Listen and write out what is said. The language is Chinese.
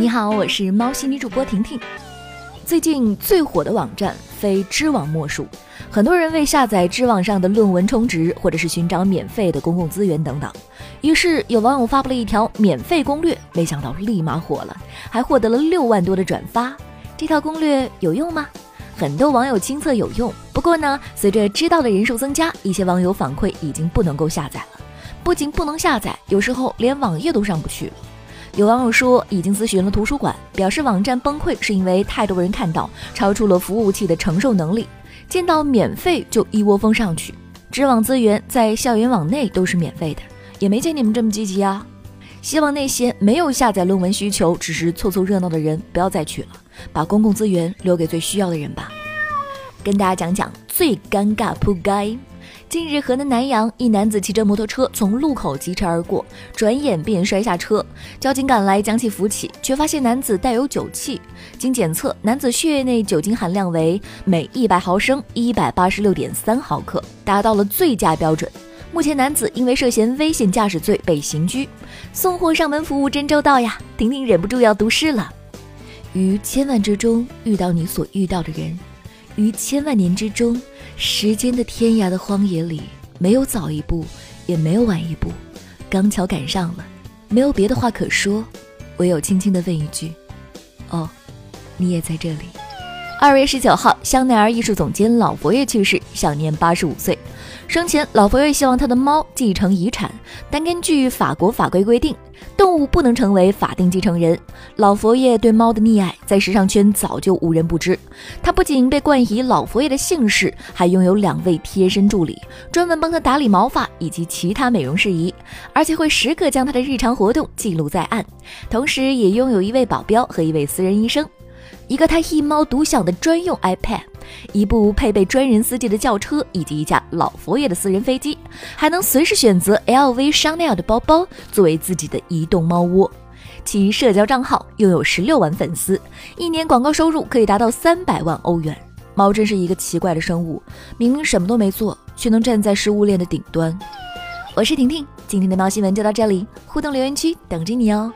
你好，我是猫系女主播婷婷。最近最火的网站非知网莫属，很多人为下载知网上的论文充值，或者是寻找免费的公共资源等等。于是有网友发布了一条免费攻略，没想到立马火了，还获得了六万多的转发。这套攻略有用吗？很多网友亲测有用，不过呢，随着知道的人数增加，一些网友反馈已经不能够下载了。不仅不能下载，有时候连网页都上不去了。有网友说，已经咨询了图书馆，表示网站崩溃是因为太多人看到，超出了服务器的承受能力，见到免费就一窝蜂上去。知网资源在校园网内都是免费的，也没见你们这么积极啊。希望那些没有下载论文需求，只是凑凑热闹的人不要再去了，把公共资源留给最需要的人吧。跟大家讲讲最尴尬扑街。近日，河南南阳一男子骑着摩托车从路口疾驰而过，转眼便摔下车。交警赶来将其扶起，却发现男子带有酒气。经检测，男子血液内酒精含量为每一百毫升一百八十六点三毫克，达到了醉驾标准。目前，男子因为涉嫌危险驾驶罪被刑拘。送货上门服务真周到呀！婷婷忍不住要读诗了：于千万之中遇到你所遇到的人，于千万年之中。时间的天涯的荒野里，没有早一步，也没有晚一步，刚巧赶上了，没有别的话可说，唯有轻轻的问一句：“哦，你也在这里。”二月十九号，香奈儿艺术总监老佛爷去世，享年八十五岁。生前，老佛爷希望他的猫继承遗产，但根据法国法规规定，动物不能成为法定继承人。老佛爷对猫的溺爱，在时尚圈早就无人不知。他不仅被冠以老佛爷的姓氏，还拥有两位贴身助理，专门帮他打理毛发以及其他美容事宜，而且会时刻将他的日常活动记录在案。同时，也拥有一位保镖和一位私人医生。一个他一猫独享的专用 iPad，一部配备专人司机的轿车，以及一架老佛爷的私人飞机，还能随时选择 LV、香奈儿的包包作为自己的移动猫窝。其社交账号拥有十六万粉丝，一年广告收入可以达到三百万欧元。猫真是一个奇怪的生物，明明什么都没做，却能站在食物链的顶端。我是婷婷，今天的猫新闻就到这里，互动留言区等着你哦。